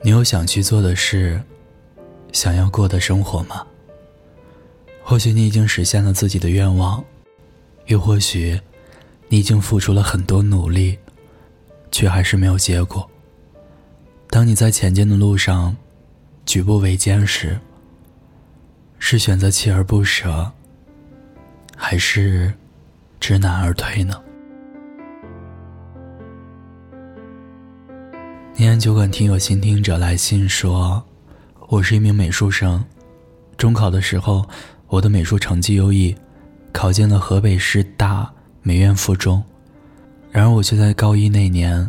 你有想去做的事，想要过的生活吗？或许你已经实现了自己的愿望，又或许你已经付出了很多努力，却还是没有结果。当你在前进的路上举步维艰时，是选择锲而不舍，还是知难而退呢？念安酒馆听友倾听者来信说：“我是一名美术生，中考的时候，我的美术成绩优异，考进了河北师大美院附中。然而，我却在高一那年，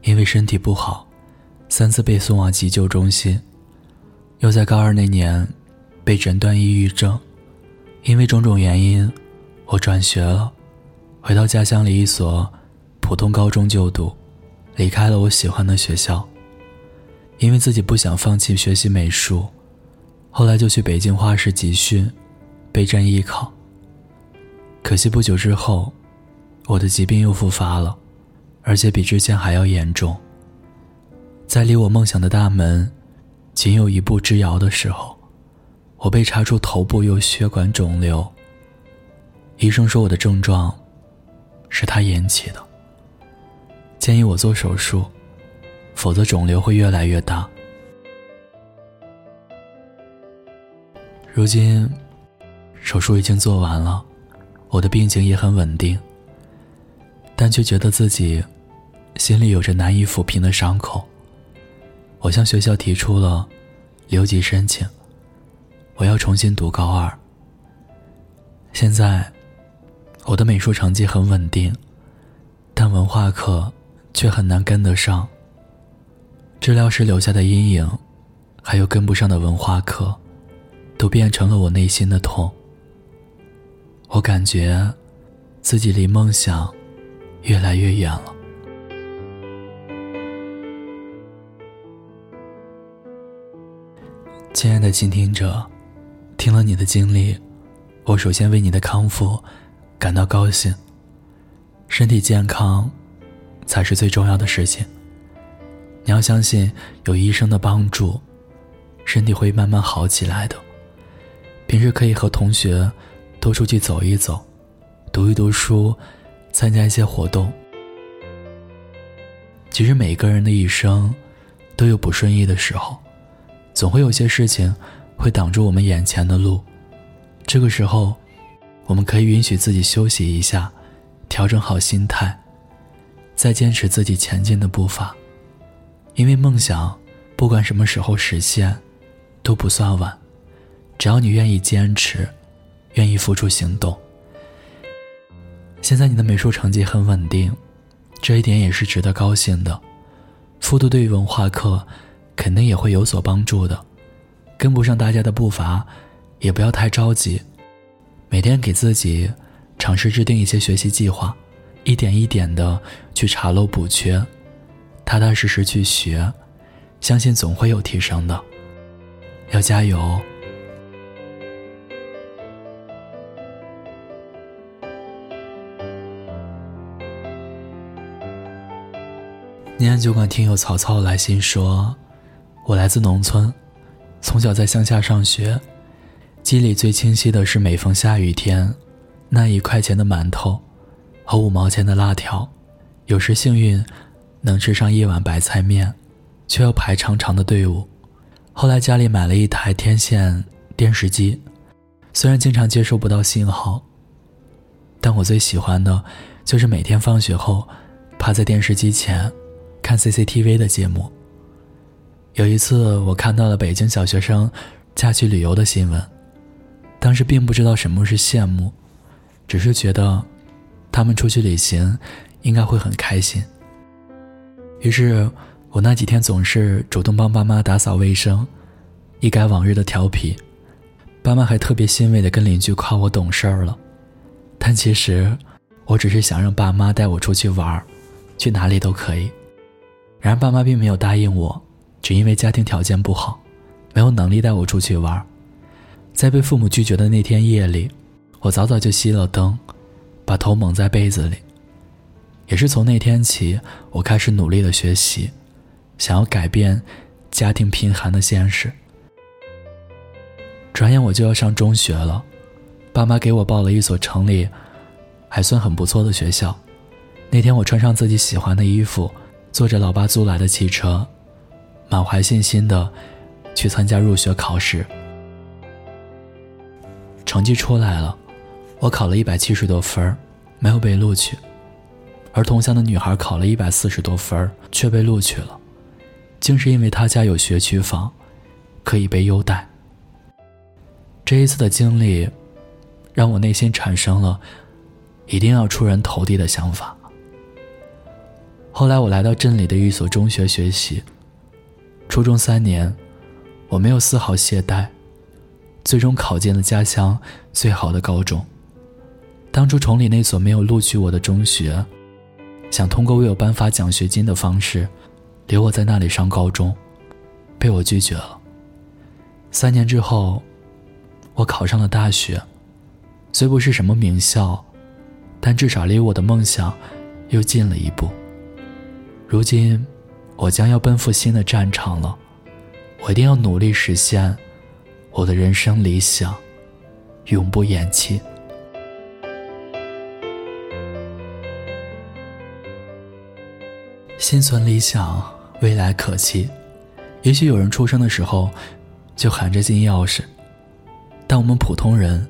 因为身体不好，三次被送往急救中心。又在高二那年，被诊断抑郁症。因为种种原因，我转学了，回到家乡里一所普通高中就读。”离开了我喜欢的学校，因为自己不想放弃学习美术，后来就去北京画室集训，备战艺考。可惜不久之后，我的疾病又复发了，而且比之前还要严重。在离我梦想的大门仅有一步之遥的时候，我被查出头部有血管肿瘤。医生说我的症状是他引起的。建议我做手术，否则肿瘤会越来越大。如今，手术已经做完了，我的病情也很稳定，但却觉得自己心里有着难以抚平的伤口。我向学校提出了留级申请，我要重新读高二。现在，我的美术成绩很稳定，但文化课。却很难跟得上。治疗时留下的阴影，还有跟不上的文化课，都变成了我内心的痛。我感觉自己离梦想越来越远了。亲爱的倾听者，听了你的经历，我首先为你的康复感到高兴。身体健康。才是最重要的事情。你要相信，有医生的帮助，身体会慢慢好起来的。平时可以和同学多出去走一走，读一读书，参加一些活动。其实每个人的一生都有不顺意的时候，总会有些事情会挡住我们眼前的路。这个时候，我们可以允许自己休息一下，调整好心态。再坚持自己前进的步伐，因为梦想，不管什么时候实现，都不算晚。只要你愿意坚持，愿意付出行动。现在你的美术成绩很稳定，这一点也是值得高兴的。复读对于文化课，肯定也会有所帮助的。跟不上大家的步伐，也不要太着急。每天给自己尝试制定一些学习计划。一点一点的去查漏补缺，踏踏实实去学，相信总会有提升的。要加油！念安酒馆听友曹操来信说：“我来自农村，从小在乡下上学，记忆里最清晰的是每逢下雨天，那一块钱的馒头。”和五毛钱的辣条，有时幸运能吃上一碗白菜面，却要排长长的队伍。后来家里买了一台天线电视机，虽然经常接收不到信号，但我最喜欢的就是每天放学后趴在电视机前看 CCTV 的节目。有一次，我看到了北京小学生假期旅游的新闻，当时并不知道什么是羡慕，只是觉得。他们出去旅行，应该会很开心。于是，我那几天总是主动帮爸妈打扫卫生，一改往日的调皮。爸妈还特别欣慰的跟邻居夸我懂事儿了。但其实，我只是想让爸妈带我出去玩儿，去哪里都可以。然而，爸妈并没有答应我，只因为家庭条件不好，没有能力带我出去玩。在被父母拒绝的那天夜里，我早早就熄了灯。把头蒙在被子里。也是从那天起，我开始努力的学习，想要改变家庭贫寒的现实。转眼我就要上中学了，爸妈给我报了一所城里还算很不错的学校。那天我穿上自己喜欢的衣服，坐着老爸租来的汽车，满怀信心的去参加入学考试。成绩出来了，我考了一百七十多分没有被录取。而同乡的女孩考了一百四十多分却被录取了，竟是因为她家有学区房，可以被优待。这一次的经历，让我内心产生了一定要出人头地的想法。后来我来到镇里的一所中学学习。初中三年，我没有丝毫懈怠，最终考进了家乡最好的高中。当初崇礼那所没有录取我的中学，想通过为我颁发奖学金的方式，留我在那里上高中，被我拒绝了。三年之后，我考上了大学，虽不是什么名校，但至少离我的梦想又近了一步。如今，我将要奔赴新的战场了，我一定要努力实现我的人生理想，永不言弃。心存理想，未来可期。也许有人出生的时候就含着金钥匙，但我们普通人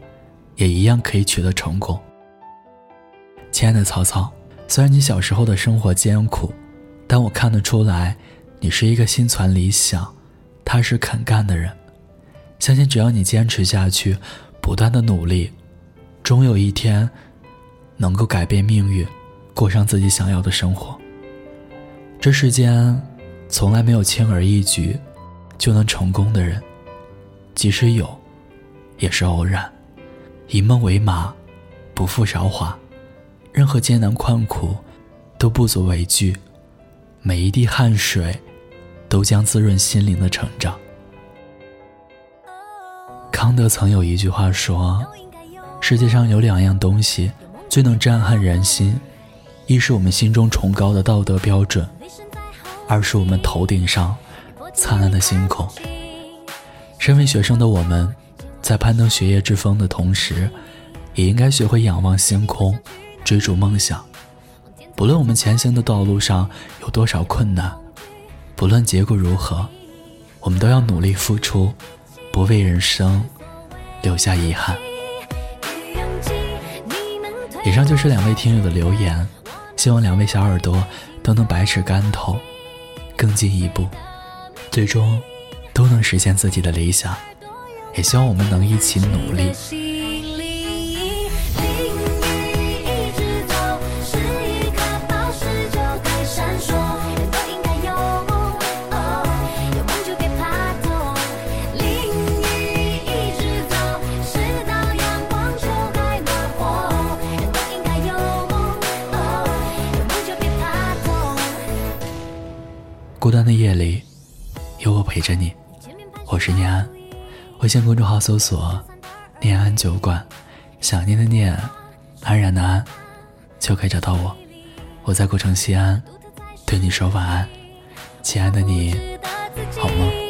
也一样可以取得成功。亲爱的曹操，虽然你小时候的生活艰苦。但我看得出来，你是一个心存理想、踏实肯干的人。相信只要你坚持下去，不断的努力，终有一天能够改变命运，过上自己想要的生活。这世间从来没有轻而易举就能成功的人，即使有，也是偶然。以梦为马，不负韶华，任何艰难困苦都不足为惧。每一滴汗水，都将滋润心灵的成长。康德曾有一句话说：“世界上有两样东西最能震撼人心，一是我们心中崇高的道德标准，二是我们头顶上灿烂的星空。”身为学生的我们，在攀登学业之峰的同时，也应该学会仰望星空，追逐梦想。不论我们前行的道路上有多少困难，不论结果如何，我们都要努力付出，不为人生留下遗憾。以上就是两位听友的留言，希望两位小耳朵都能百尺竿头，更进一步，最终都能实现自己的理想。也希望我们能一起努力。孤单的夜里，有我陪着你。我是念安，微信公众号搜索“念安酒馆”，想念的念，安然的安，就可以找到我。我在古城西安，对你说晚安，亲爱的你，好吗？